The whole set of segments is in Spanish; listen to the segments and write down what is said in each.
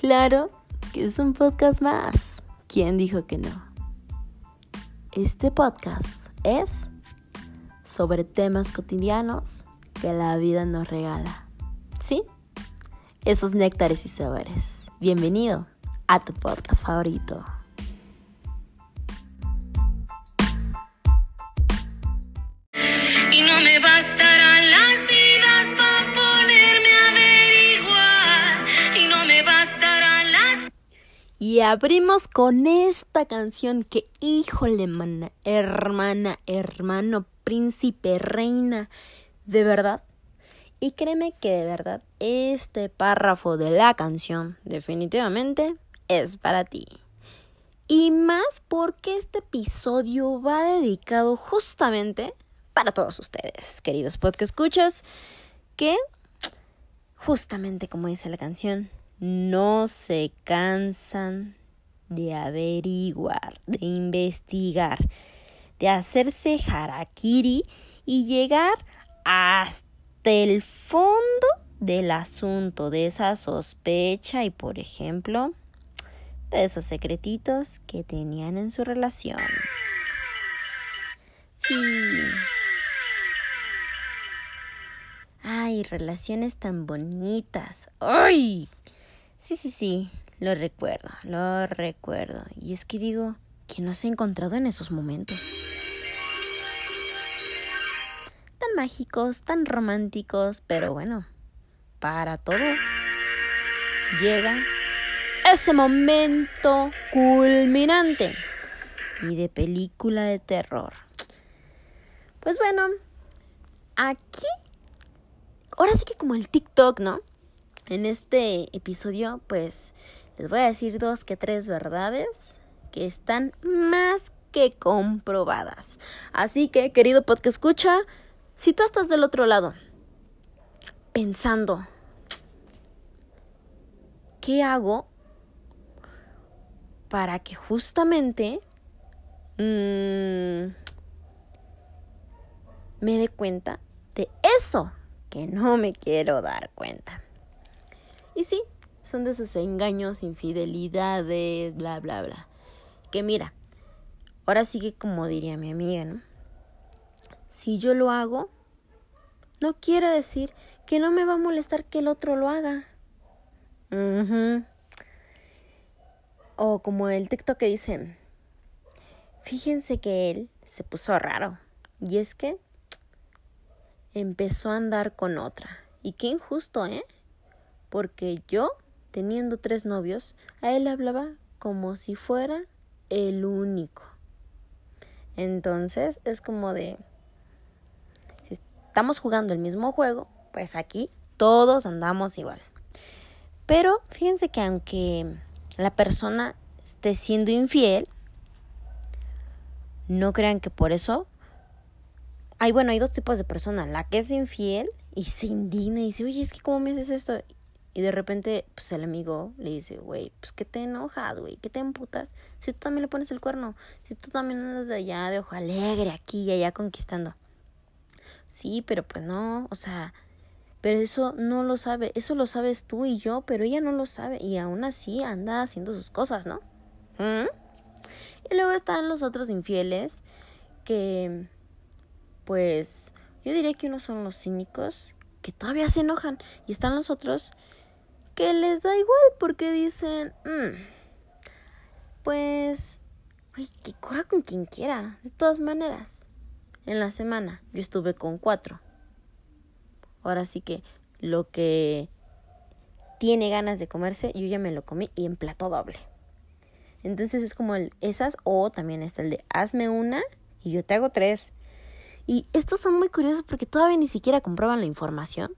Claro que es un podcast más. ¿Quién dijo que no? Este podcast es sobre temas cotidianos que la vida nos regala. ¿Sí? Esos néctares y sabores. Bienvenido a tu podcast favorito. Abrimos con esta canción que, híjole, mana, hermana, hermano, príncipe, reina, de verdad. Y créeme que de verdad este párrafo de la canción definitivamente es para ti. Y más porque este episodio va dedicado justamente para todos ustedes, queridos podcast escuchas, que justamente como dice la canción, no se cansan de averiguar, de investigar, de hacerse harakiri y llegar hasta el fondo del asunto, de esa sospecha y, por ejemplo, de esos secretitos que tenían en su relación. Sí. Ay, relaciones tan bonitas. ¡Ay! Sí, sí, sí, lo recuerdo, lo recuerdo. Y es que digo, que no se ha encontrado en esos momentos? Tan mágicos, tan románticos, pero bueno, para todo llega ese momento culminante y de película de terror. Pues bueno, aquí, ahora sí que como el TikTok, ¿no? En este episodio, pues les voy a decir dos que tres verdades que están más que comprobadas. Así que, querido podcast escucha, si tú estás del otro lado, pensando, ¿qué hago para que justamente mmm, me dé cuenta de eso que no me quiero dar cuenta? Y sí, son de esos engaños, infidelidades, bla, bla, bla. Que mira, ahora sigue como diría mi amiga, ¿no? Si yo lo hago, no quiere decir que no me va a molestar que el otro lo haga. O como el TikTok que dice, fíjense que él se puso raro. Y es que empezó a andar con otra. Y qué injusto, ¿eh? Porque yo, teniendo tres novios, a él hablaba como si fuera el único. Entonces es como de, si estamos jugando el mismo juego, pues aquí todos andamos igual. Pero fíjense que aunque la persona esté siendo infiel, no crean que por eso... Hay, bueno, hay dos tipos de personas. La que es infiel y se indigna y dice, oye, es que ¿cómo me haces esto? Y de repente, pues el amigo le dice, güey, pues que te enojas, güey, que te emputas. Si tú también le pones el cuerno, si tú también andas de allá, de ojo alegre, aquí y allá conquistando. Sí, pero pues no, o sea, pero eso no lo sabe, eso lo sabes tú y yo, pero ella no lo sabe y aún así anda haciendo sus cosas, ¿no? ¿Mm? Y luego están los otros infieles que, pues, yo diría que unos son los cínicos que todavía se enojan y están los otros que les da igual porque dicen, mm, pues, uy, que coja con quien quiera, de todas maneras. En la semana yo estuve con cuatro. Ahora sí que lo que tiene ganas de comerse, yo ya me lo comí y en plato doble. Entonces es como el, esas o también está el de hazme una y yo te hago tres. Y estos son muy curiosos porque todavía ni siquiera comproban la información.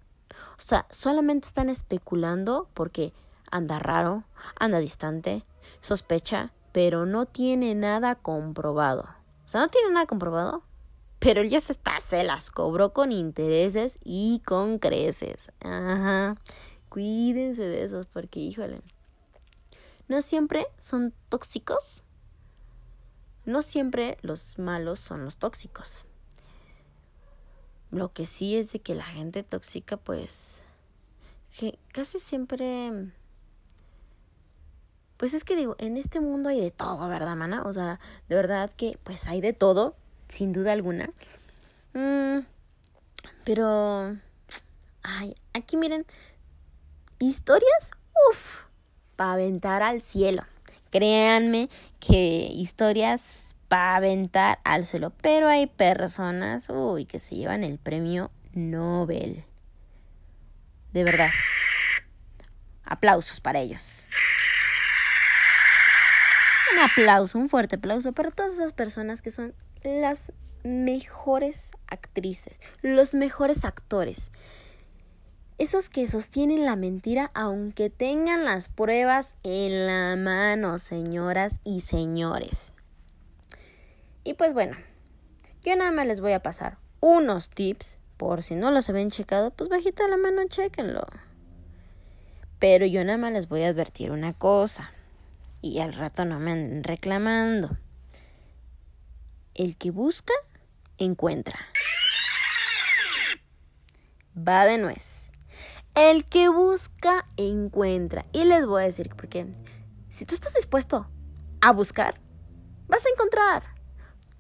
O sea, solamente están especulando porque anda raro, anda distante, sospecha, pero no tiene nada comprobado. O sea, no tiene nada comprobado, pero él ya se está, se las cobró con intereses y con creces. Ajá. Cuídense de esos porque, híjole, no siempre son tóxicos. No siempre los malos son los tóxicos. Lo que sí es de que la gente tóxica, pues, casi siempre Pues es que digo, en este mundo hay de todo, ¿verdad, mana? O sea, de verdad que pues hay de todo, sin duda alguna. Mm, pero, ay, aquí miren, historias, uff, para aventar al cielo. Créanme que historias para aventar al suelo, pero hay personas, uy, que se llevan el premio Nobel. De verdad. Aplausos para ellos. Un aplauso, un fuerte aplauso para todas esas personas que son las mejores actrices, los mejores actores. Esos que sostienen la mentira aunque tengan las pruebas en la mano, señoras y señores. Y pues bueno, yo nada más les voy a pasar unos tips, por si no los habían checado, pues bajita la mano, chequenlo. Pero yo nada más les voy a advertir una cosa, y al rato no me anden reclamando. El que busca, encuentra. Va de nuez. El que busca, encuentra. Y les voy a decir porque si tú estás dispuesto a buscar, vas a encontrar.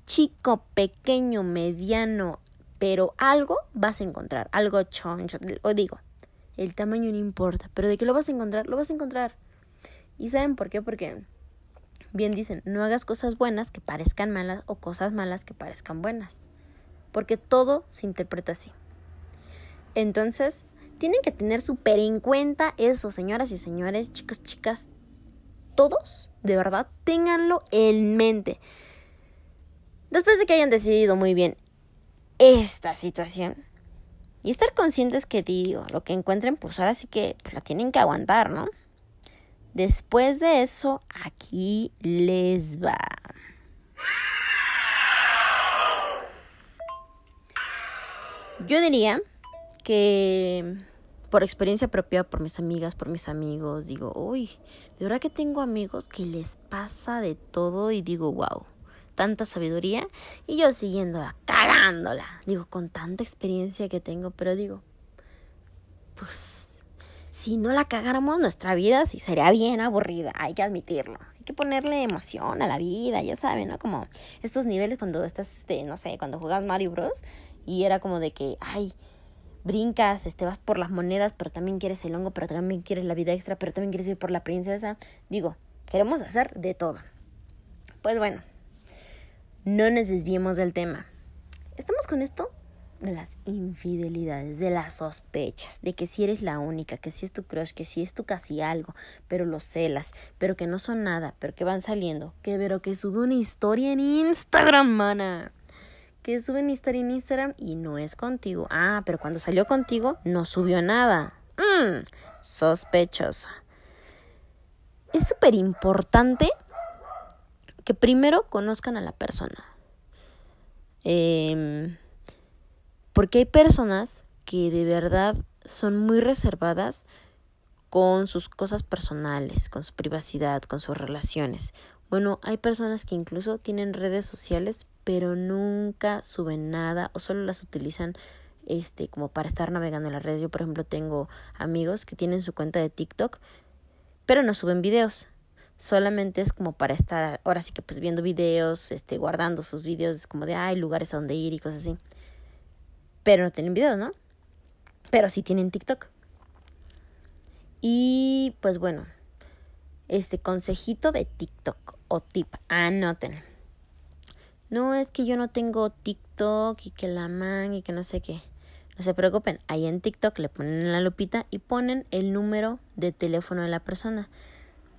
Chico, pequeño, mediano, pero algo vas a encontrar. Algo choncho. O digo, el tamaño no importa, pero de qué lo vas a encontrar, lo vas a encontrar. ¿Y saben por qué? Porque bien dicen, no hagas cosas buenas que parezcan malas o cosas malas que parezcan buenas. Porque todo se interpreta así. Entonces, tienen que tener súper en cuenta eso, señoras y señores, chicos, chicas, todos, de verdad, ténganlo en mente. Después de que hayan decidido muy bien esta situación, y estar conscientes que digo, lo que encuentren, pues ahora sí que pues, la tienen que aguantar, ¿no? Después de eso, aquí les va. Yo diría que por experiencia propia, por mis amigas, por mis amigos, digo, uy, de verdad que tengo amigos que les pasa de todo y digo, wow, tanta sabiduría y yo siguiendo cagándola, digo, con tanta experiencia que tengo, pero digo, pues si no la cagáramos, nuestra vida sí sería bien aburrida, hay que admitirlo. Hay que ponerle emoción a la vida, ya saben, ¿no? Como estos niveles cuando estás, este, no sé, cuando juegas Mario Bros. Y era como de que, ay, brincas, este, vas por las monedas, pero también quieres el hongo, pero también quieres la vida extra, pero también quieres ir por la princesa. Digo, queremos hacer de todo. Pues bueno, no nos desviemos del tema. Estamos con esto de las infidelidades, de las sospechas, de que si eres la única, que si es tu crush, que si es tu casi algo, pero los celas, pero que no son nada, pero que van saliendo, que pero que sube una historia en Instagram, mana. Que sube una historia en Instagram y no es contigo. Ah, pero cuando salió contigo no subió nada. Mmm, sospechoso. Es súper importante que primero conozcan a la persona. Eh, porque hay personas que de verdad son muy reservadas con sus cosas personales, con su privacidad, con sus relaciones. Bueno, hay personas que incluso tienen redes sociales, pero nunca suben nada o solo las utilizan este como para estar navegando en las redes. Yo, por ejemplo, tengo amigos que tienen su cuenta de TikTok, pero no suben videos. Solamente es como para estar ahora sí que pues viendo videos, este guardando sus videos como de hay lugares a donde ir y cosas así. Pero no tienen videos, ¿no? Pero sí tienen TikTok. Y pues bueno, este consejito de TikTok o tip, anoten. No es que yo no tengo TikTok y que la man y que no sé qué. No se preocupen, ahí en TikTok le ponen en la lupita y ponen el número de teléfono de la persona.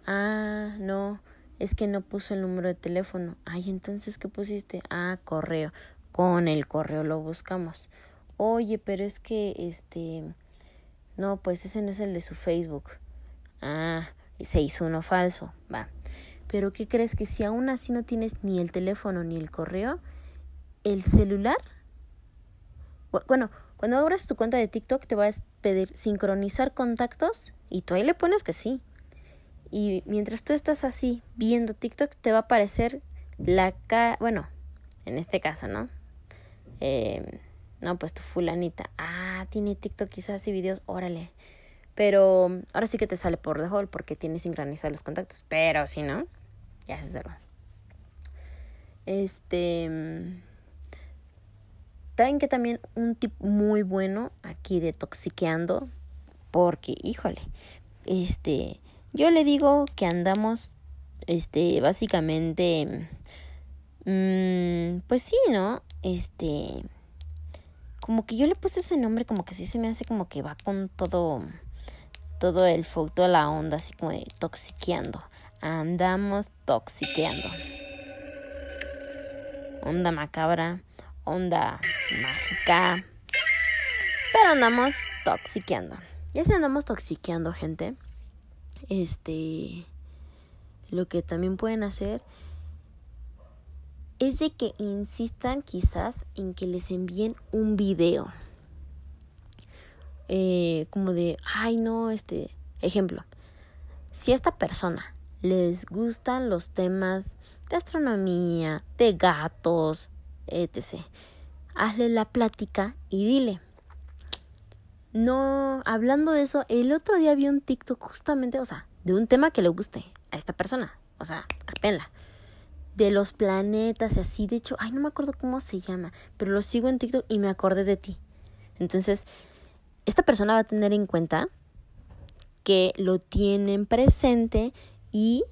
Ah, no, es que no puso el número de teléfono. Ay, entonces, ¿qué pusiste? Ah, correo. Con el correo lo buscamos oye, pero es que este, no, pues ese no es el de su Facebook. Ah, se hizo uno falso, va. Pero ¿qué crees que si aún así no tienes ni el teléfono ni el correo, el celular? Bueno, cuando abras tu cuenta de TikTok te va a pedir sincronizar contactos y tú ahí le pones que sí. Y mientras tú estás así viendo TikTok te va a aparecer la ca... Bueno, en este caso, ¿no? Eh, no, pues tu fulanita. Ah, tiene TikTok quizás y videos. Órale. Pero ahora sí que te sale por default porque tienes sincronizados los contactos. Pero si no, ya se cerró. Este. Saben que también un tip muy bueno aquí de toxiqueando. Porque, híjole, este. Yo le digo que andamos, este, básicamente. Mmm, pues sí, ¿no? Este. Como que yo le puse ese nombre, como que sí se me hace como que va con todo todo el fuego, toda la onda, así como toxiqueando. Andamos toxiqueando. Onda macabra, onda mágica. Pero andamos toxiqueando. Ya si andamos toxiqueando, gente. Este. Lo que también pueden hacer es de que insistan quizás en que les envíen un video eh, como de, ay no, este, ejemplo, si a esta persona les gustan los temas de astronomía, de gatos, etc., hazle la plática y dile. No, hablando de eso, el otro día vi un TikTok justamente, o sea, de un tema que le guste a esta persona, o sea, capenla de los planetas y así. De hecho, ay, no me acuerdo cómo se llama, pero lo sigo en TikTok y me acordé de ti. Entonces, esta persona va a tener en cuenta que lo tienen presente y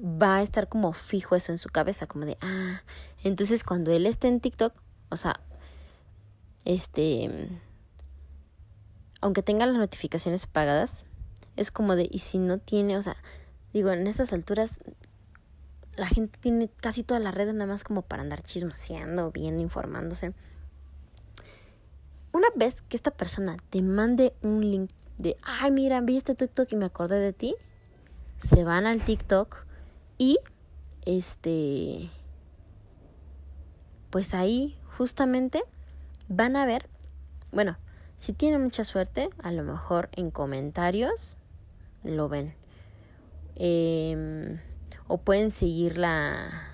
va a estar como fijo eso en su cabeza, como de, ah, entonces cuando él esté en TikTok, o sea, este, aunque tenga las notificaciones apagadas, es como de, y si no tiene, o sea, digo, en esas alturas, la gente tiene casi todas las redes nada más como para andar chismoseando, viendo, informándose. Una vez que esta persona te mande un link de, ay, mira, vi este TikTok y me acordé de ti, se van al TikTok y este, pues ahí justamente van a ver, bueno, si tienen mucha suerte, a lo mejor en comentarios lo ven. Em, o pueden seguir la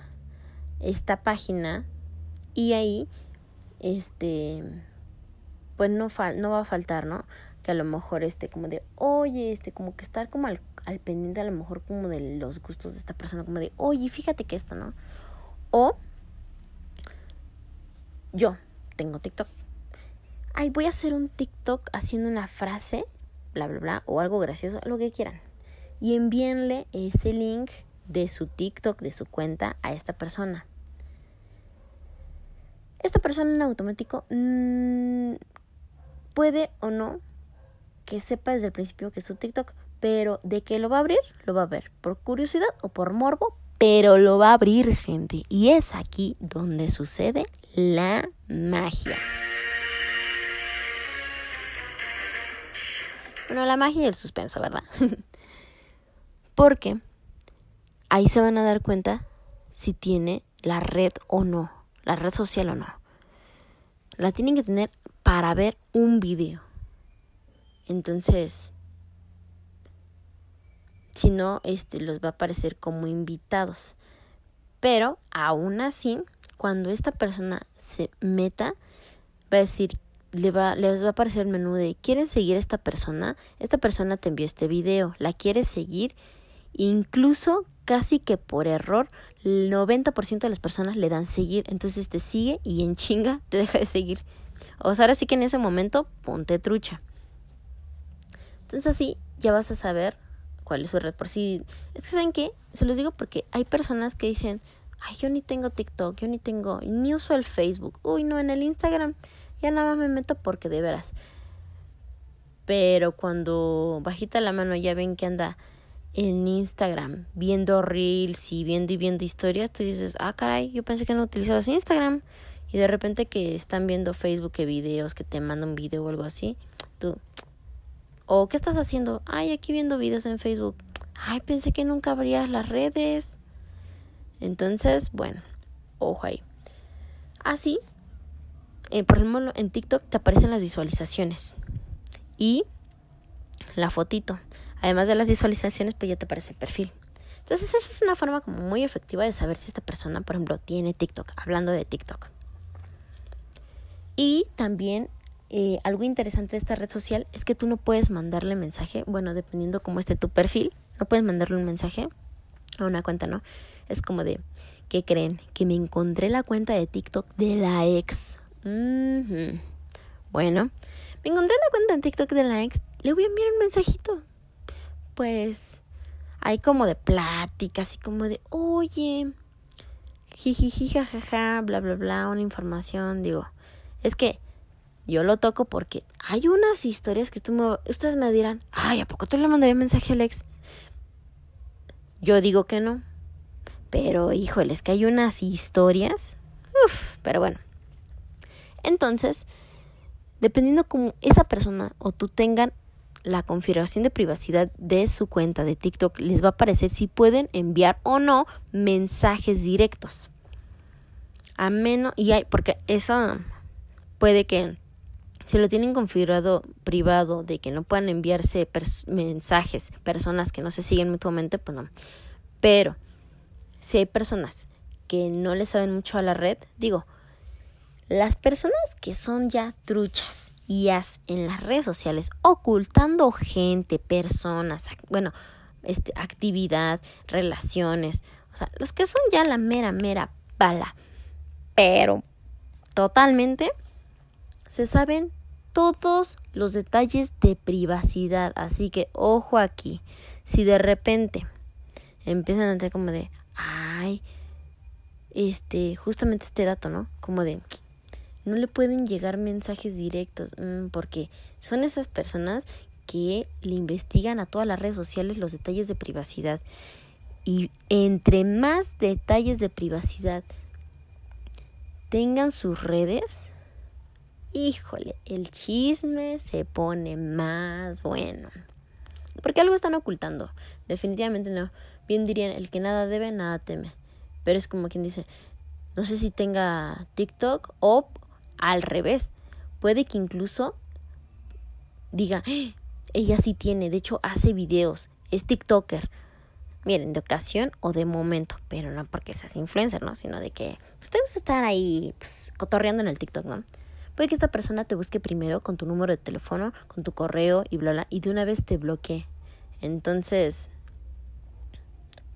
esta página y ahí este pues no, fal no va a faltar, ¿no? Que a lo mejor este como de, oye, este como que estar como al, al pendiente a lo mejor como de los gustos de esta persona, como de, oye, fíjate que esto, ¿no? O yo tengo TikTok. Ay, voy a hacer un TikTok haciendo una frase, bla, bla, bla, o algo gracioso, lo que quieran. Y envíenle ese link de su TikTok, de su cuenta, a esta persona. Esta persona en automático mmm, puede o no que sepa desde el principio que es su TikTok, pero de que lo va a abrir, lo va a ver por curiosidad o por morbo, pero lo va a abrir, gente. Y es aquí donde sucede la magia. Bueno, la magia y el suspenso, ¿verdad? Porque ahí se van a dar cuenta si tiene la red o no, la red social o no. La tienen que tener para ver un video. Entonces, si no, este los va a aparecer como invitados. Pero aún así, cuando esta persona se meta, va a decir, le va, les va a aparecer el menú de ¿quieren seguir a esta persona? Esta persona te envió este video, ¿la quieres seguir? Incluso casi que por error, el 90% de las personas le dan seguir, entonces te sigue y en chinga te deja de seguir. O sea, ahora sí que en ese momento ponte trucha. Entonces así ya vas a saber cuál es su red. Por si, es que saben qué, se los digo porque hay personas que dicen, ay, yo ni tengo TikTok, yo ni tengo, ni uso el Facebook. Uy, no, en el Instagram ya nada más me meto porque de veras. Pero cuando bajita la mano ya ven que anda en Instagram viendo reels y viendo y viendo historias, tú dices, ah, caray, yo pensé que no utilizabas Instagram y de repente que están viendo Facebook, que videos, que te mandan un video o algo así, tú, o qué estás haciendo, ay, aquí viendo videos en Facebook, ay, pensé que nunca abrías las redes. Entonces, bueno, ojo ahí. Así, eh, por ejemplo, en TikTok te aparecen las visualizaciones y la fotito. Además de las visualizaciones, pues ya te aparece el perfil. Entonces, esa es una forma como muy efectiva de saber si esta persona, por ejemplo, tiene TikTok, hablando de TikTok. Y también eh, algo interesante de esta red social es que tú no puedes mandarle mensaje, bueno, dependiendo cómo esté tu perfil, no puedes mandarle un mensaje a una cuenta, ¿no? Es como de, ¿qué creen? Que me encontré la cuenta de TikTok de la ex. Bueno, me encontré la cuenta de TikTok de la ex, le voy a enviar un mensajito. Pues hay como de pláticas y como de, oye, jijiji, jajaja, bla, bla, bla, una información, digo, es que yo lo toco porque hay unas historias que ustedes me dirán, ay, ¿a poco tú le mandarías mensaje a Alex? Yo digo que no. Pero, híjole, es que hay unas historias. Uf, pero bueno. Entonces, dependiendo cómo esa persona o tú tengan la configuración de privacidad de su cuenta de TikTok, les va a aparecer si pueden enviar o no mensajes directos. A menos, y hay, porque eso puede que si lo tienen configurado privado de que no puedan enviarse mensajes personas que no se siguen mutuamente, pues no. Pero si hay personas que no le saben mucho a la red, digo, las personas que son ya truchas y en las redes sociales ocultando gente, personas, bueno, este, actividad, relaciones, o sea, los que son ya la mera, mera bala, pero totalmente se saben todos los detalles de privacidad. Así que ojo aquí. Si de repente empiezan a entrar como de, ay, este, justamente este dato, ¿no? Como de, no le pueden llegar mensajes directos, mm, porque son esas personas que le investigan a todas las redes sociales los detalles de privacidad. Y entre más detalles de privacidad tengan sus redes, híjole, el chisme se pone más bueno. Porque algo están ocultando. Definitivamente no. Bien dirían, el que nada debe, nada teme. Pero es como quien dice, no sé si tenga TikTok o al revés. Puede que incluso diga, ¡Ah! ella sí tiene, de hecho hace videos, es TikToker. Miren, de ocasión o de momento, pero no porque seas influencer, ¿no? Sino de que pues, estar ahí pues, cotorreando en el TikTok, ¿no? Puede que esta persona te busque primero con tu número de teléfono, con tu correo y bla, bla, y de una vez te bloquee. Entonces,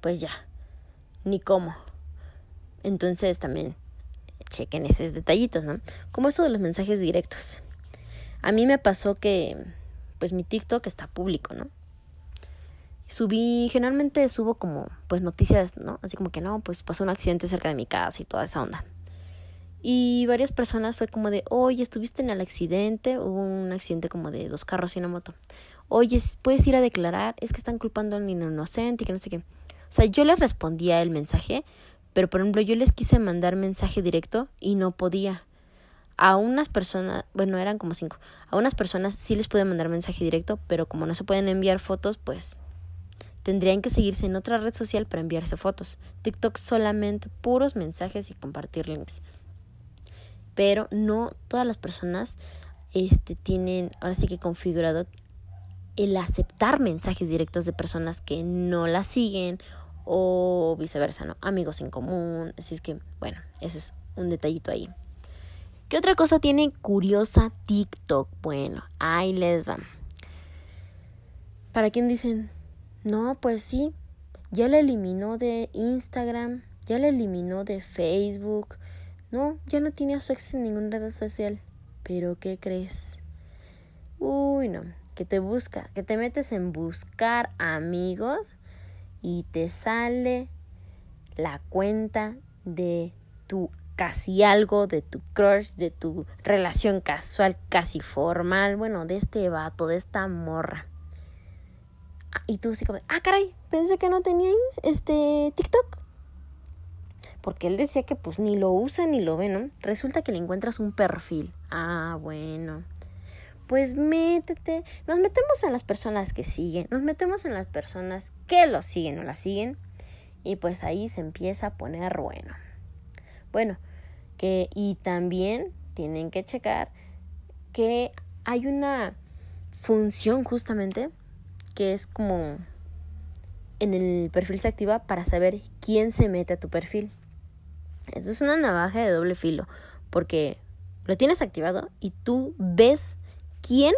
pues ya, ni cómo. Entonces también chequen esos detallitos, ¿no? Como eso de los mensajes directos. A mí me pasó que, pues mi TikTok está público, ¿no? Subí, generalmente subo como, pues noticias, ¿no? Así como que no, pues pasó un accidente cerca de mi casa y toda esa onda. Y varias personas fue como de, oye, estuviste en el accidente, hubo un accidente como de dos carros y una moto. Oye, puedes ir a declarar, es que están culpando a un inocente y que no sé qué. O sea, yo les respondía el mensaje, pero por ejemplo yo les quise mandar mensaje directo y no podía. A unas personas, bueno, eran como cinco, a unas personas sí les pude mandar mensaje directo, pero como no se pueden enviar fotos, pues tendrían que seguirse en otra red social para enviarse fotos. TikTok solamente puros mensajes y compartir links pero no todas las personas este, tienen ahora sí que configurado el aceptar mensajes directos de personas que no la siguen o viceversa, ¿no? Amigos en común. Así es que, bueno, ese es un detallito ahí. ¿Qué otra cosa tiene curiosa TikTok? Bueno, ahí les van. Para quien dicen, no, pues sí, ya la eliminó de Instagram, ya la eliminó de Facebook, no, ya no tiene acceso en ninguna red social. Pero ¿qué crees? Uy, no, que te busca, que te metes en buscar amigos y te sale la cuenta de tu casi algo, de tu crush, de tu relación casual, casi formal, bueno, de este vato, de esta morra. Ah, y tú así como, ah, caray, pensé que no teníais este TikTok porque él decía que pues ni lo usa ni lo ve, ¿no? Resulta que le encuentras un perfil. Ah, bueno. Pues métete, nos metemos en las personas que siguen, nos metemos en las personas que lo siguen o la siguen y pues ahí se empieza a poner bueno. Bueno, que y también tienen que checar que hay una función justamente que es como en el perfil se activa para saber quién se mete a tu perfil. Esto es una navaja de doble filo, porque lo tienes activado y tú ves quién.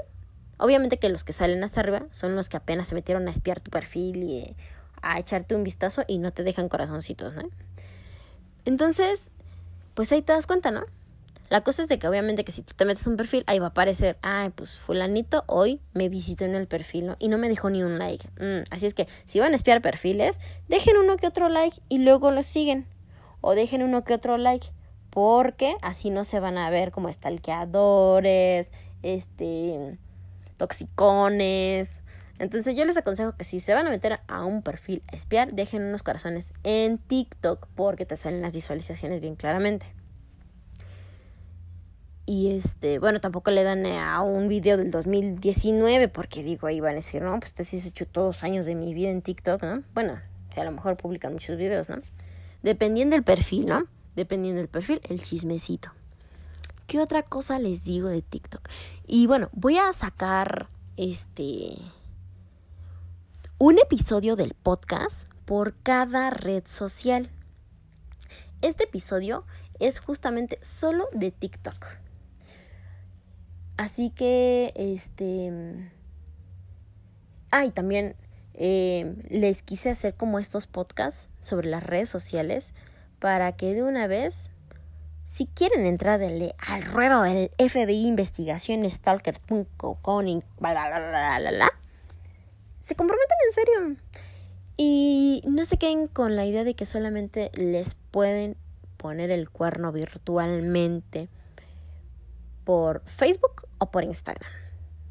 Obviamente que los que salen hasta arriba son los que apenas se metieron a espiar tu perfil y eh, a echarte un vistazo y no te dejan corazoncitos, ¿no? Entonces, pues ahí te das cuenta, ¿no? La cosa es de que obviamente que si tú te metes un perfil, ahí va a aparecer, ay, pues fulanito hoy me visitó en el perfil. Y no me dejó ni un like. Mm, así es que si van a espiar perfiles, dejen uno que otro like y luego lo siguen. O dejen uno que otro like, porque así no se van a ver como stalkeadores, este, toxicones. Entonces yo les aconsejo que si se van a meter a un perfil a espiar, dejen unos corazones en TikTok porque te salen las visualizaciones bien claramente. Y este, bueno, tampoco le dan a un video del 2019 porque digo, ahí van a decir, no, pues este sí se echó todos años de mi vida en TikTok, ¿no? Bueno, sea, a lo mejor publican muchos videos, ¿no? Dependiendo del perfil, ¿no? Dependiendo del perfil, el chismecito. ¿Qué otra cosa les digo de TikTok? Y bueno, voy a sacar este un episodio del podcast por cada red social. Este episodio es justamente solo de TikTok. Así que, este... Ah, y también eh, les quise hacer como estos podcasts sobre las redes sociales para que de una vez, si quieren entrar al ruedo del FBI investigación stalker.com, se comprometan en serio. Y no se queden con la idea de que solamente les pueden poner el cuerno virtualmente por Facebook o por Instagram.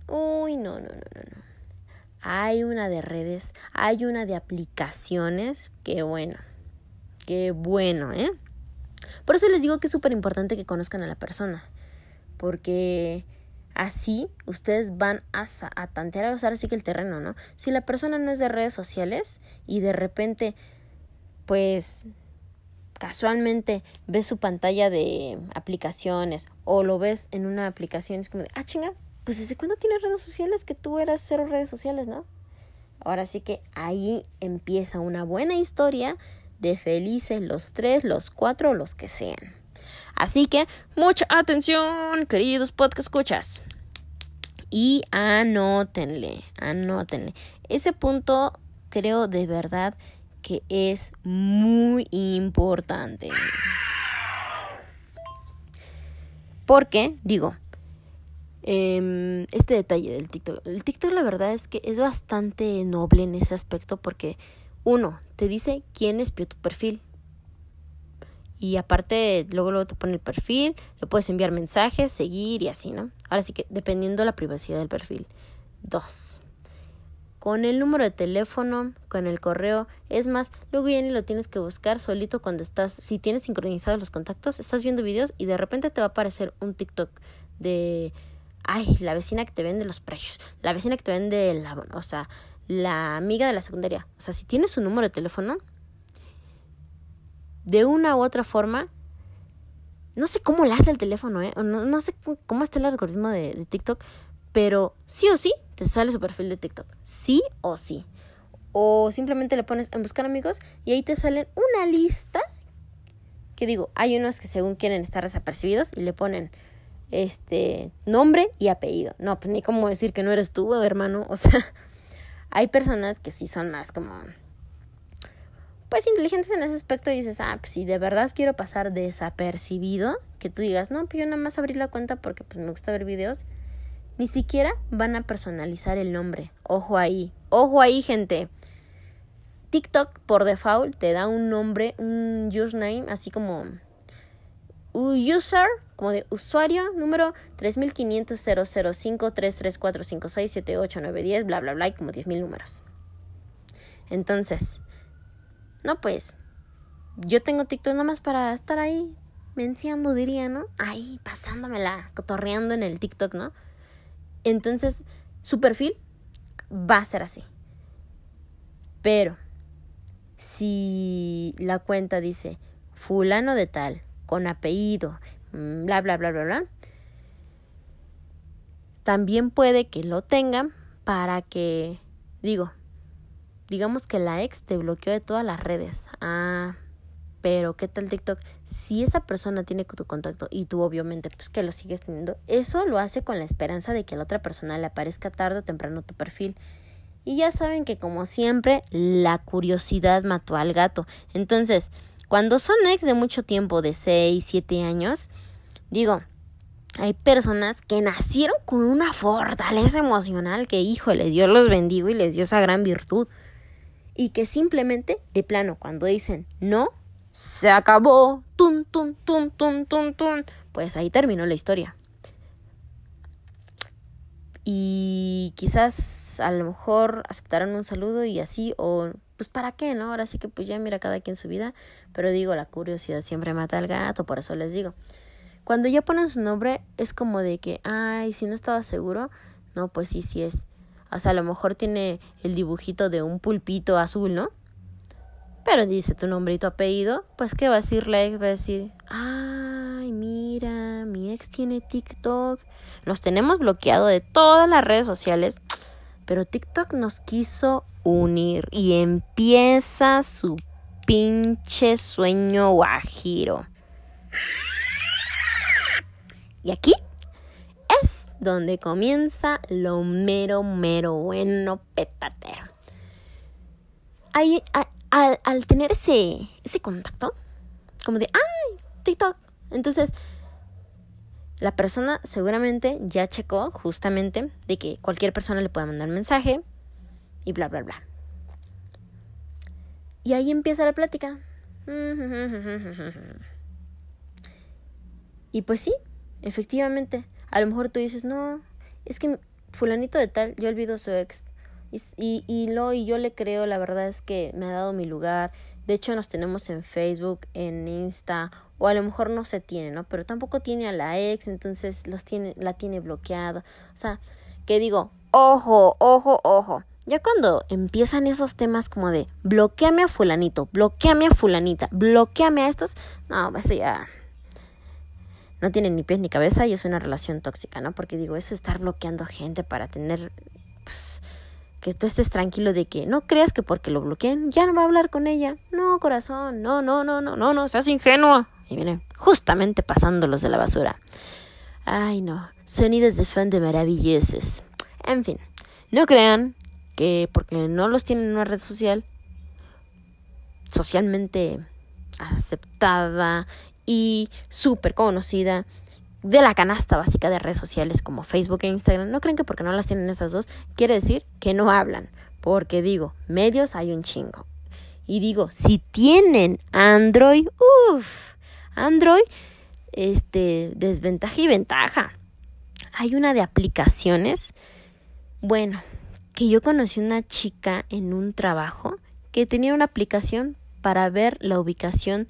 Uy, no, no, no, no, no. Hay una de redes, hay una de aplicaciones, qué bueno, qué bueno, ¿eh? Por eso les digo que es súper importante que conozcan a la persona, porque así ustedes van a, a tantear a usar así que el terreno, ¿no? Si la persona no es de redes sociales y de repente, pues casualmente ves su pantalla de aplicaciones o lo ves en una aplicación, es como de, ah, chinga, pues ¿desde cuándo tienes redes sociales que tú eras cero redes sociales, no? Ahora sí que ahí empieza una buena historia de felices los tres, los cuatro, los que sean. Así que mucha atención, queridos podcast escuchas. Y anótenle, anótenle. Ese punto creo de verdad que es muy importante. Porque, digo, eh, este detalle del TikTok. El TikTok la verdad es que es bastante noble en ese aspecto porque, uno, te dice quién espió tu perfil. Y aparte, luego, luego te pone el perfil, le puedes enviar mensajes, seguir y así, ¿no? Ahora sí que dependiendo de la privacidad del perfil. Dos, con el número de teléfono, con el correo. Es más, luego ya lo tienes que buscar solito cuando estás, si tienes sincronizados los contactos, estás viendo videos y de repente te va a aparecer un TikTok de, ay, la vecina que te vende los precios, la vecina que te vende la, o sea, la amiga de la secundaria. O sea, si tienes su número de teléfono, de una u otra forma, no sé cómo le hace el teléfono, ¿eh? No, no sé cómo está el algoritmo de, de TikTok, pero sí o sí te sale su perfil de TikTok. Sí o sí. O simplemente le pones en buscar amigos y ahí te salen una lista que digo, hay unos que según quieren estar desapercibidos y le ponen este nombre y apellido. No, pues ni cómo decir que no eres tú, hermano. O sea, hay personas que sí son más como pues inteligentes en ese aspecto y dices, ah, pues si de verdad quiero pasar desapercibido, que tú digas, no, pues yo nada más abrí la cuenta porque pues me gusta ver videos ni siquiera van a personalizar el nombre. Ojo ahí, ojo ahí gente. TikTok por default te da un nombre, un username, así como user, como de usuario, número 3500 005 33456 78910, bla bla bla, como 10.000 números. Entonces, no pues, yo tengo TikTok nada más para estar ahí menciando, diría, ¿no? Ahí, pasándomela, cotorreando en el TikTok, ¿no? Entonces, su perfil va a ser así. Pero, si la cuenta dice fulano de tal, con apellido, bla, bla, bla, bla, bla, también puede que lo tengan para que, digo, digamos que la ex te bloqueó de todas las redes. Ah, Pero, ¿qué tal TikTok? Si esa persona tiene tu contacto y tú obviamente pues que lo sigues teniendo, eso lo hace con la esperanza de que a la otra persona le aparezca tarde o temprano tu perfil. Y ya saben que como siempre, la curiosidad mató al gato. Entonces, cuando son ex de mucho tiempo, de 6, 7 años, digo, hay personas que nacieron con una fortaleza emocional que, híjole, Dios los bendigo y les dio esa gran virtud. Y que simplemente, de plano, cuando dicen no, se acabó, tun, tun, tun, tun, tun, tun, pues ahí terminó la historia. Y quizás a lo mejor aceptaron un saludo y así, o pues para qué, ¿no? Ahora sí que pues ya mira cada quien su vida, pero digo, la curiosidad siempre mata al gato, por eso les digo. Cuando ya ponen su nombre es como de que, ay, si no estaba seguro, no, pues sí, sí es. O sea, a lo mejor tiene el dibujito de un pulpito azul, ¿no? Pero dice tu nombre y tu apellido, pues ¿qué va a decir la ex? Va a decir, ay, mira, mi ex tiene TikTok. Nos tenemos bloqueado de todas las redes sociales, pero TikTok nos quiso unir y empieza su pinche sueño guajiro. Y aquí es donde comienza lo mero, mero bueno petatero. Ahí, al, tener ese, ese contacto, como de, ¡ay! TikTok. Entonces, la persona seguramente ya checó justamente de que cualquier persona le puede mandar mensaje y bla, bla, bla. Y ahí empieza la plática. Y pues sí, efectivamente. A lo mejor tú dices, no, es que fulanito de tal, yo olvido su ex. Y, y, lo, y yo le creo, la verdad es que me ha dado mi lugar. De hecho, nos tenemos en Facebook, en Insta, o a lo mejor no se tiene, ¿no? Pero tampoco tiene a la ex, entonces los tiene, la tiene bloqueada. O sea, que digo, ojo, ojo, ojo. Ya cuando empiezan esos temas como de bloqueame a fulanito, bloqueame a fulanita, bloqueame a estos, no, eso ya no tiene ni pies ni cabeza y es una relación tóxica, ¿no? Porque digo, eso estar bloqueando gente para tener, pues, que tú estés tranquilo de que no creas que porque lo bloqueen ya no va a hablar con ella. No, corazón, no, no, no, no, no, no, seas ingenuo. Y vienen justamente pasándolos de la basura. Ay, no, sonidos de fan de maravillosos. En fin, no crean que porque no los tienen en una red social, socialmente aceptada y súper conocida, de la canasta básica de redes sociales como Facebook e Instagram, no creen que porque no las tienen esas dos, quiere decir que no hablan. Porque digo, medios hay un chingo. Y digo, si tienen Android, uff, Android, este, desventaja y ventaja. Hay una de aplicaciones, bueno, que yo conocí una chica en un trabajo que tenía una aplicación para ver la ubicación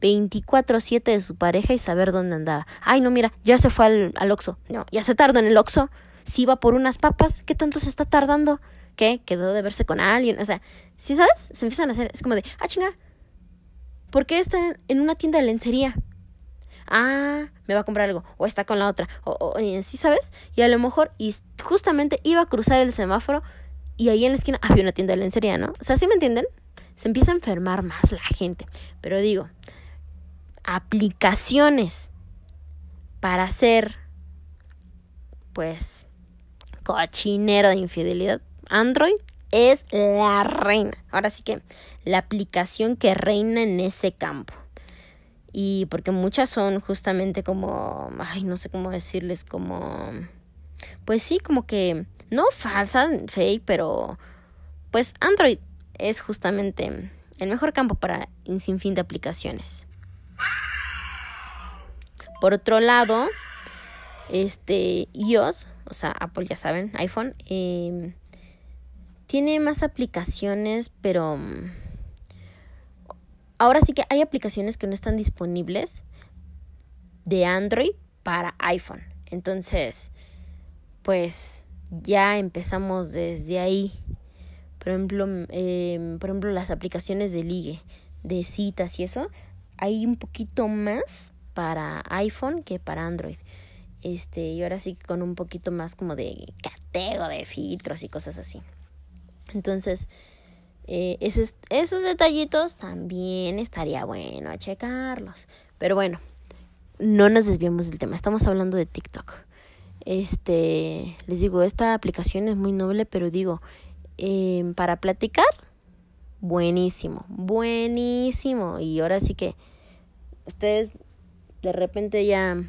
24-7 de su pareja y saber dónde andaba. Ay, no, mira, ya se fue al, al Oxxo. No, ya se tardó en el Oxxo. Si iba por unas papas, ¿qué tanto se está tardando? ¿Qué? Quedó de verse con alguien. O sea, si sabes? Se empiezan a hacer, es como de, ah, chinga, ¿por qué está en una tienda de lencería? Ah, me va a comprar algo. O está con la otra. O, o ¿sí sabes? Y a lo mejor, y justamente iba a cruzar el semáforo y ahí en la esquina había una tienda de lencería, ¿no? O sea, ¿sí me entienden? Se empieza a enfermar más la gente. Pero digo, aplicaciones para hacer, pues, cochinero de infidelidad, Android es la reina. Ahora sí que la aplicación que reina en ese campo. Y porque muchas son justamente como, ay, no sé cómo decirles, como, pues sí, como que, no falsas, fake, pero, pues Android es justamente el mejor campo para un sinfín de aplicaciones. Por otro lado, este iOS, o sea, Apple ya saben, iPhone, em, tiene más aplicaciones, pero ahora sí que hay aplicaciones que no están disponibles de Android para iPhone. Entonces, pues ya empezamos desde ahí. Por ejemplo, em, por ejemplo, las aplicaciones de ligue, de citas y eso, hay un poquito más para iPhone que para Android. Este, y ahora sí con un poquito más como de catego de filtros y cosas así. Entonces, eh, esos, esos detallitos también estaría bueno checarlos. Pero bueno, no nos desviemos del tema, estamos hablando de TikTok. Este, les digo, esta aplicación es muy noble, pero digo, em, para platicar, buenísimo, buenísimo. Y ahora sí que ustedes de repente ya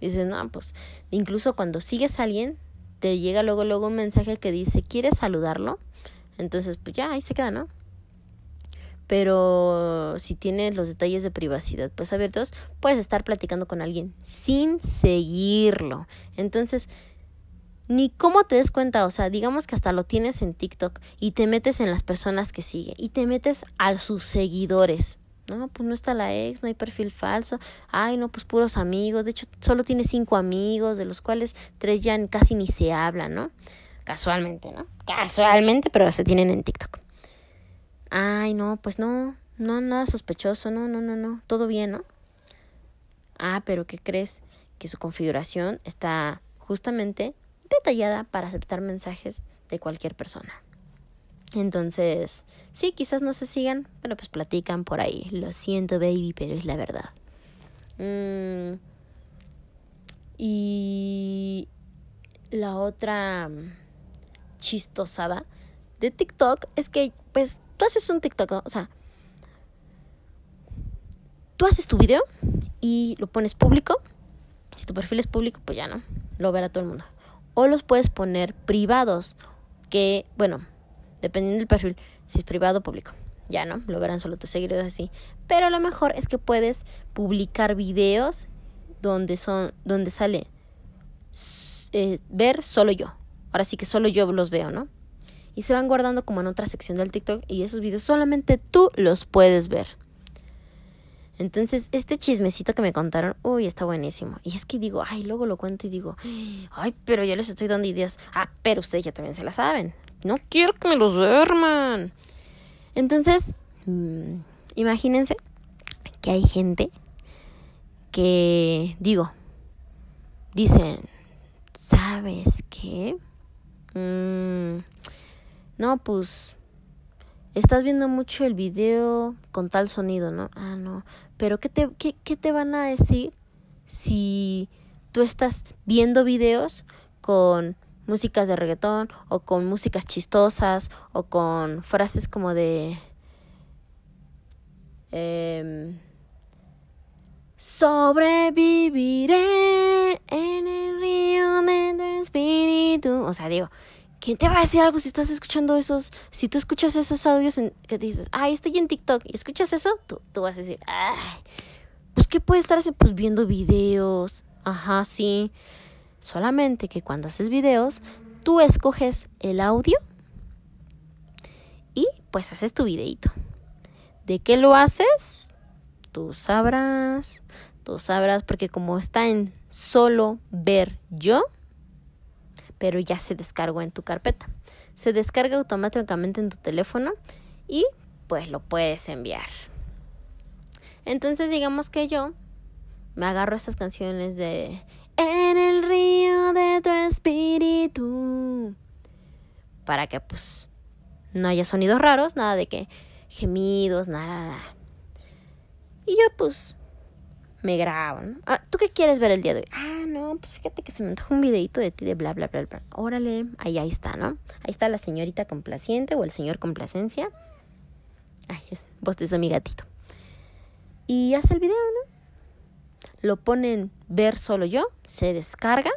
dicen, no, pues incluso cuando sigues a alguien, te llega luego, luego un mensaje que dice, ¿quieres saludarlo? Entonces, pues ya, ahí se queda, ¿no? Pero si tienes los detalles de privacidad pues abiertos, puedes estar platicando con alguien sin seguirlo. Entonces, ni cómo te des cuenta, o sea, digamos que hasta lo tienes en TikTok y te metes en las personas que sigue y te metes a sus seguidores. No, pues no está la ex, no hay perfil falso. Ay, no, pues puros amigos. De hecho, solo tiene cinco amigos, de los cuales tres ya casi ni se hablan, ¿no? Casualmente, ¿no? Casualmente, pero se tienen en TikTok. Ay, no, pues no, no, nada sospechoso, no, no, no, no, todo bien, ¿no? Ah, pero ¿qué crees? Que su configuración está justamente detallada para aceptar mensajes de cualquier persona. Entonces, sí, quizás no se sigan, pero pues platican por ahí. Lo siento, baby, pero es la verdad. Mm, y la otra chistosada de TikTok es que, pues, tú haces un TikTok. O sea, tú haces tu video y lo pones público. Si tu perfil es público, pues ya no, lo verá todo el mundo. O los puedes poner privados, que, bueno, dependiendo del perfil, si es privado o público. Ya no, lo verán solo tus seguidores así. Pero lo mejor es que puedes publicar videos donde son, donde sale eh, ver solo yo. Ahora sí que solo yo los veo, ¿no? Y se van guardando como en otra sección del TikTok y esos videos solamente tú los puedes ver. Entonces, este chismecito que me contaron, uy, está buenísimo. Y es que digo, ay, luego lo cuento y digo, ay, pero ya les estoy dando ideas. Ah, pero ustedes ya también se la saben. No quiero que me los duerman. Entonces, mm, imagínense que hay gente que, digo, dicen, ¿sabes qué? Mm, no, pues estás viendo mucho el video con tal sonido, ¿no? Ah, no. Pero ¿qué te, qué, qué te van a decir si tú estás viendo videos con músicas de reggaetón o con músicas chistosas o con frases como de... Eh, sobreviviré en el río de tu espíritu. O sea, digo, ¿quién te va a decir algo si estás escuchando esos, si tú escuchas esos audios que dices, ay, estoy en TikTok y escuchas eso, tú, tú vas a decir, ay, pues ¿qué puede estar haciendo? Pues viendo videos, ajá, sí. Solamente que cuando haces videos, tú escoges el audio y pues haces tu videito. ¿De qué lo haces? Tú sabrás, tú sabrás, porque como está en solo ver yo, pero ya se descargó en tu carpeta. Se descarga automáticamente en tu teléfono y pues lo puedes enviar. Entonces digamos que yo me agarro esas canciones de en el río de tu espíritu. Para que pues no haya sonidos raros, nada de que gemidos, nada. Y yo pues me grabo, ¿no? Ah, ¿Tú qué quieres ver el día de hoy? Ah, no, pues fíjate que se me antoja un videito de ti de bla, bla, bla, bla. Órale, ahí, ahí está, ¿no? Ahí está la señorita complaciente o el señor complacencia. Ay, es, vos te mi gatito. Y hace el video, ¿no? lo ponen ver solo yo, se descarga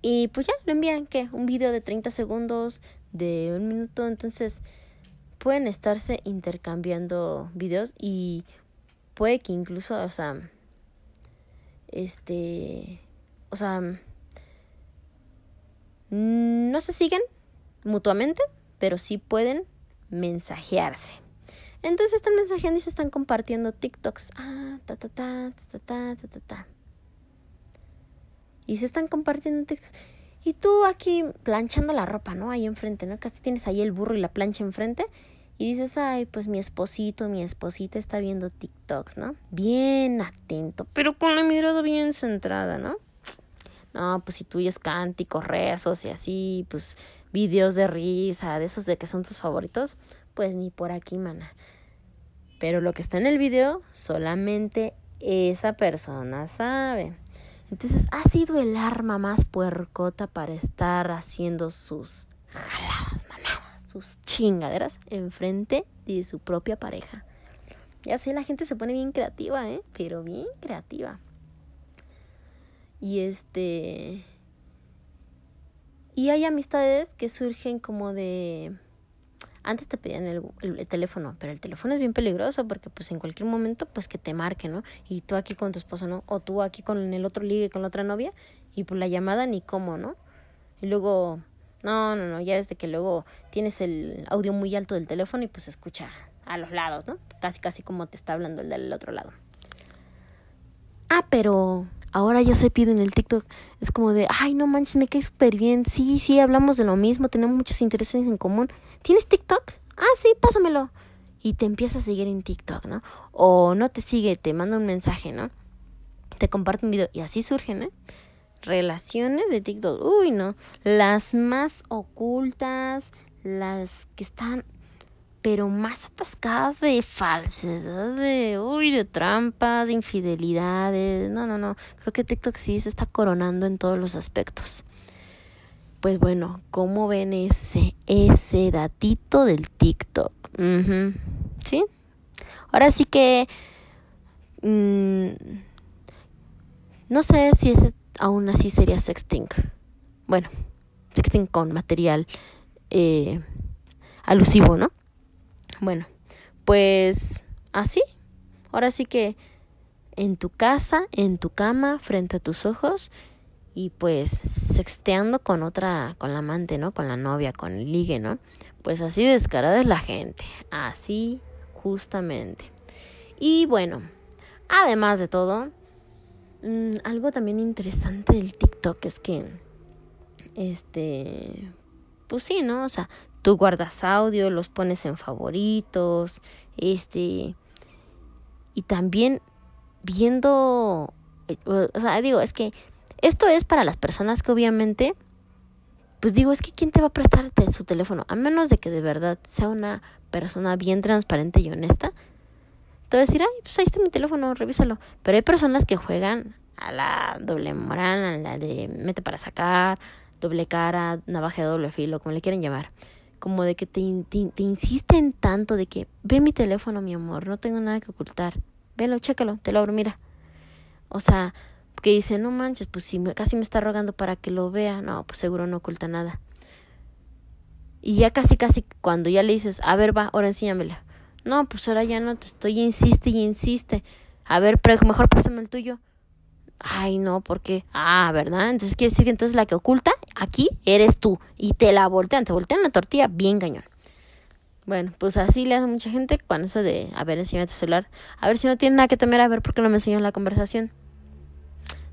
y pues ya le envían que un video de 30 segundos, de un minuto, entonces pueden estarse intercambiando videos y puede que incluso, o sea, este, o sea, no se siguen mutuamente, pero sí pueden mensajearse. Entonces están mensajeando y se están compartiendo TikToks. Ah, ta ta ta, ta ta ta, ta ta Y se están compartiendo TikToks. Y tú aquí planchando la ropa, ¿no? Ahí enfrente, ¿no? Casi tienes ahí el burro y la plancha enfrente. Y dices, ay, pues mi esposito, mi esposita está viendo TikToks, ¿no? Bien atento, pero con la mirada bien centrada, ¿no? No, pues si tuyos cánticos, rezos y así, pues videos de risa, de esos de que son tus favoritos, pues ni por aquí, mana. Pero lo que está en el video, solamente esa persona sabe. Entonces ha sido el arma más puercota para estar haciendo sus jaladas, manadas, sus chingaderas enfrente de su propia pareja. Ya sé, la gente se pone bien creativa, ¿eh? Pero bien creativa. Y este... Y hay amistades que surgen como de... Antes te pedían el, el, teléfono, pero el teléfono es bien peligroso porque pues en cualquier momento pues que te marque, ¿no? Y tú aquí con tu esposo, ¿no? O tú aquí con el otro ligue, con la otra novia y pues la llamada ni cómo, ¿no? Y luego, no, no, no, ya desde que luego tienes el audio muy alto del teléfono y pues escucha a los lados, ¿no? Casi, casi como te está hablando el del otro lado. Ah, pero ahora ya se pide en el TikTok. Es como de, ay, no manches, me cae súper bien. Sí, sí, hablamos de lo mismo, tenemos muchos intereses en común. ¿Tienes TikTok? Ah, sí, pásamelo. Y te empieza a seguir en TikTok, ¿no? O no te sigue, te manda un mensaje, ¿no? Te comparte un video. Y así surgen, ¿eh? Relaciones de TikTok. Uy, no. Las más ocultas, las que están pero más atascadas de falsedad, de, uy, de trampas, de infidelidades. No, no, no. Creo que TikTok sí se está coronando en todos los aspectos. Pues bueno, ¿cómo ven ese, ese datito del TikTok? ¿Sí? Ahora sí que... Mm, no sé si ese aún así sería sexting. Bueno, sexting con material eh, alusivo, ¿no? Bueno, pues así. Ahora sí que en tu casa, en tu cama, frente a tus ojos y pues sexteando con otra, con la amante, ¿no? Con la novia, con el ligue, ¿no? Pues así descarada es la gente. Así justamente. Y bueno, además de todo, mmm, algo también interesante del TikTok es que, este, pues sí, ¿no? O sea, tú guardas audio, los pones en favoritos, este, y también viendo, eh, o sea, digo, es que esto es para las personas que obviamente, pues digo, es que ¿quién te va a prestarte su teléfono? A menos de que de verdad sea una persona bien transparente y honesta. Te va a decir, ay, pues ahí está mi teléfono, revísalo. Pero hay personas que juegan a la doble moral, a la de mete para sacar, doble cara, navaja de doble filo, como le quieren llamar como de que te, te, insisten tanto de que ve mi teléfono, mi amor, no tengo nada que ocultar. Velo, chécalo, te lo abro, mira. O sea, que dice, no manches, pues si casi me está rogando para que lo vea, no, pues seguro no oculta nada. Y ya casi, casi cuando ya le dices, a ver, va, ahora enséñamela. No, pues ahora ya no te estoy, insiste y insiste. A ver, mejor pásame el tuyo. Ay, no, porque, ah, ¿verdad? Entonces quiere decir que entonces la que oculta aquí eres tú y te la voltean, te voltean la tortilla bien cañón. Bueno, pues así le hace mucha gente con eso de, a ver, enséñame tu celular. A ver si no tiene nada que temer, a ver por qué no me enseñó la conversación.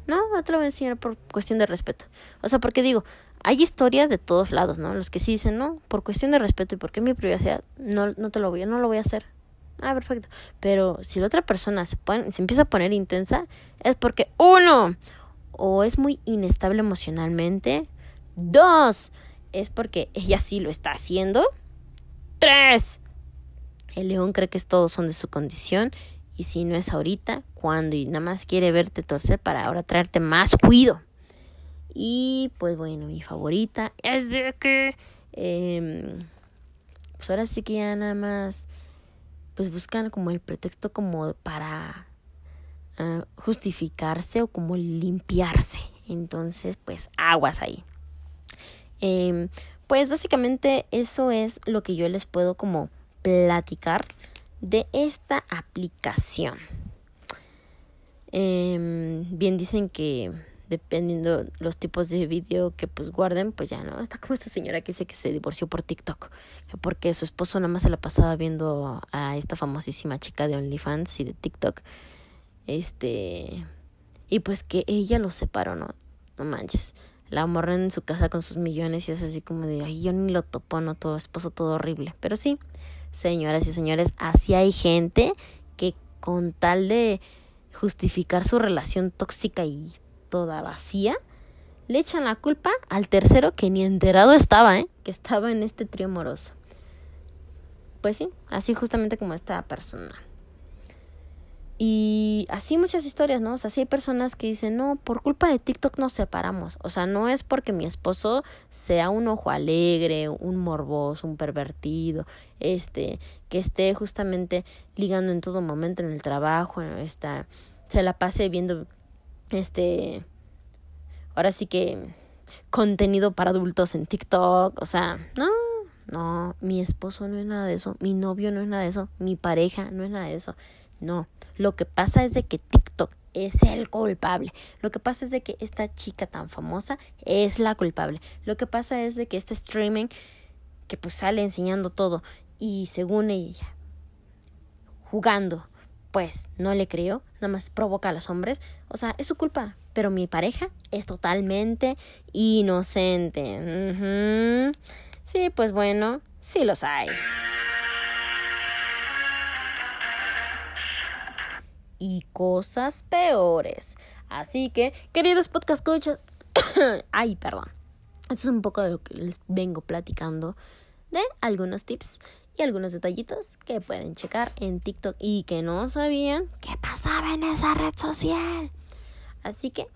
No, no te lo voy a enseñar por cuestión de respeto. O sea, porque digo, hay historias de todos lados, ¿no? Los que sí dicen, no, por cuestión de respeto y porque mi privacidad, no, no te lo voy, no lo voy a hacer. Ah, perfecto. Pero si la otra persona se, se empieza a poner intensa, es porque, uno, o es muy inestable emocionalmente. Dos, es porque ella sí lo está haciendo. Tres, el león cree que todos son de su condición. Y si no es ahorita, cuando y nada más quiere verte torcer para ahora traerte más cuido. Y pues bueno, mi favorita es de que... Eh, pues ahora sí que ya nada más pues buscan como el pretexto como para uh, justificarse o como limpiarse. Entonces, pues aguas ahí. Eh, pues básicamente eso es lo que yo les puedo como platicar de esta aplicación. Eh, bien dicen que dependiendo los tipos de video que pues guarden, pues ya no. Está como esta señora que dice que se divorció por TikTok, porque su esposo nada más se la pasaba viendo a esta famosísima chica de OnlyFans y de TikTok. Este y pues que ella lo separó, ¿no? No manches. La morra en su casa con sus millones y es así como de, ay, yo ni lo topo, no, todo esposo todo horrible. Pero sí, señoras y señores, así hay gente que con tal de justificar su relación tóxica y toda vacía, le echan la culpa al tercero que ni enterado estaba, ¿eh? Que estaba en este trío amoroso. Pues sí, así justamente como esta persona. Y así muchas historias, ¿no? O sea, sí hay personas que dicen, no, por culpa de TikTok nos separamos. O sea, no es porque mi esposo sea un ojo alegre, un morboso, un pervertido, este, que esté justamente ligando en todo momento en el trabajo, está, se la pase viendo, este, ahora sí que contenido para adultos en TikTok. O sea, no, no, mi esposo no es nada de eso, mi novio no es nada de eso, mi pareja no es nada de eso. No, lo que pasa es de que TikTok es el culpable. Lo que pasa es de que esta chica tan famosa es la culpable. Lo que pasa es de que este streaming que pues sale enseñando todo y según ella jugando pues no le creo, nada más provoca a los hombres, o sea, es su culpa, pero mi pareja es totalmente inocente. Sí, pues bueno, sí los hay. y cosas peores. Así que, queridos podcast coaches, ay, perdón. Esto es un poco de lo que les vengo platicando de algunos tips y algunos detallitos que pueden checar en TikTok y que no sabían qué pasaba en esa red social. Así que,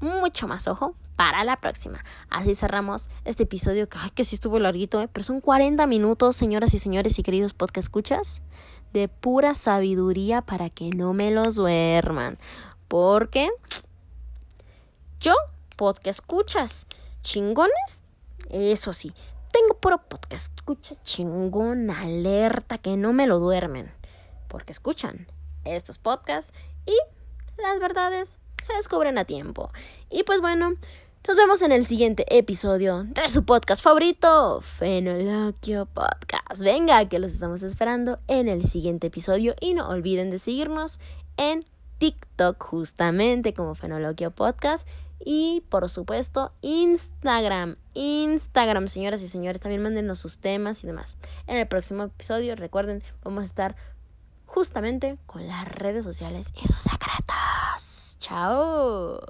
mucho más ojo para la próxima. Así cerramos este episodio que, ay, que sí estuvo larguito, ¿eh? pero son 40 minutos, señoras y señores y queridos podcast escuchas de pura sabiduría para que no me los duerman. Porque yo, podcast escuchas chingones, eso sí, tengo puro podcast escucha chingón, alerta, que no me lo duermen. Porque escuchan estos podcasts y las verdades se descubren a tiempo. Y pues bueno, nos vemos en el siguiente episodio de su podcast favorito, Fenoloquio Podcast. Venga, que los estamos esperando en el siguiente episodio y no olviden de seguirnos en TikTok justamente como Fenoloquio Podcast y por supuesto Instagram. Instagram, señoras y señores, también mándenos sus temas y demás. En el próximo episodio, recuerden, vamos a estar justamente con las redes sociales y sus secretos. Chao.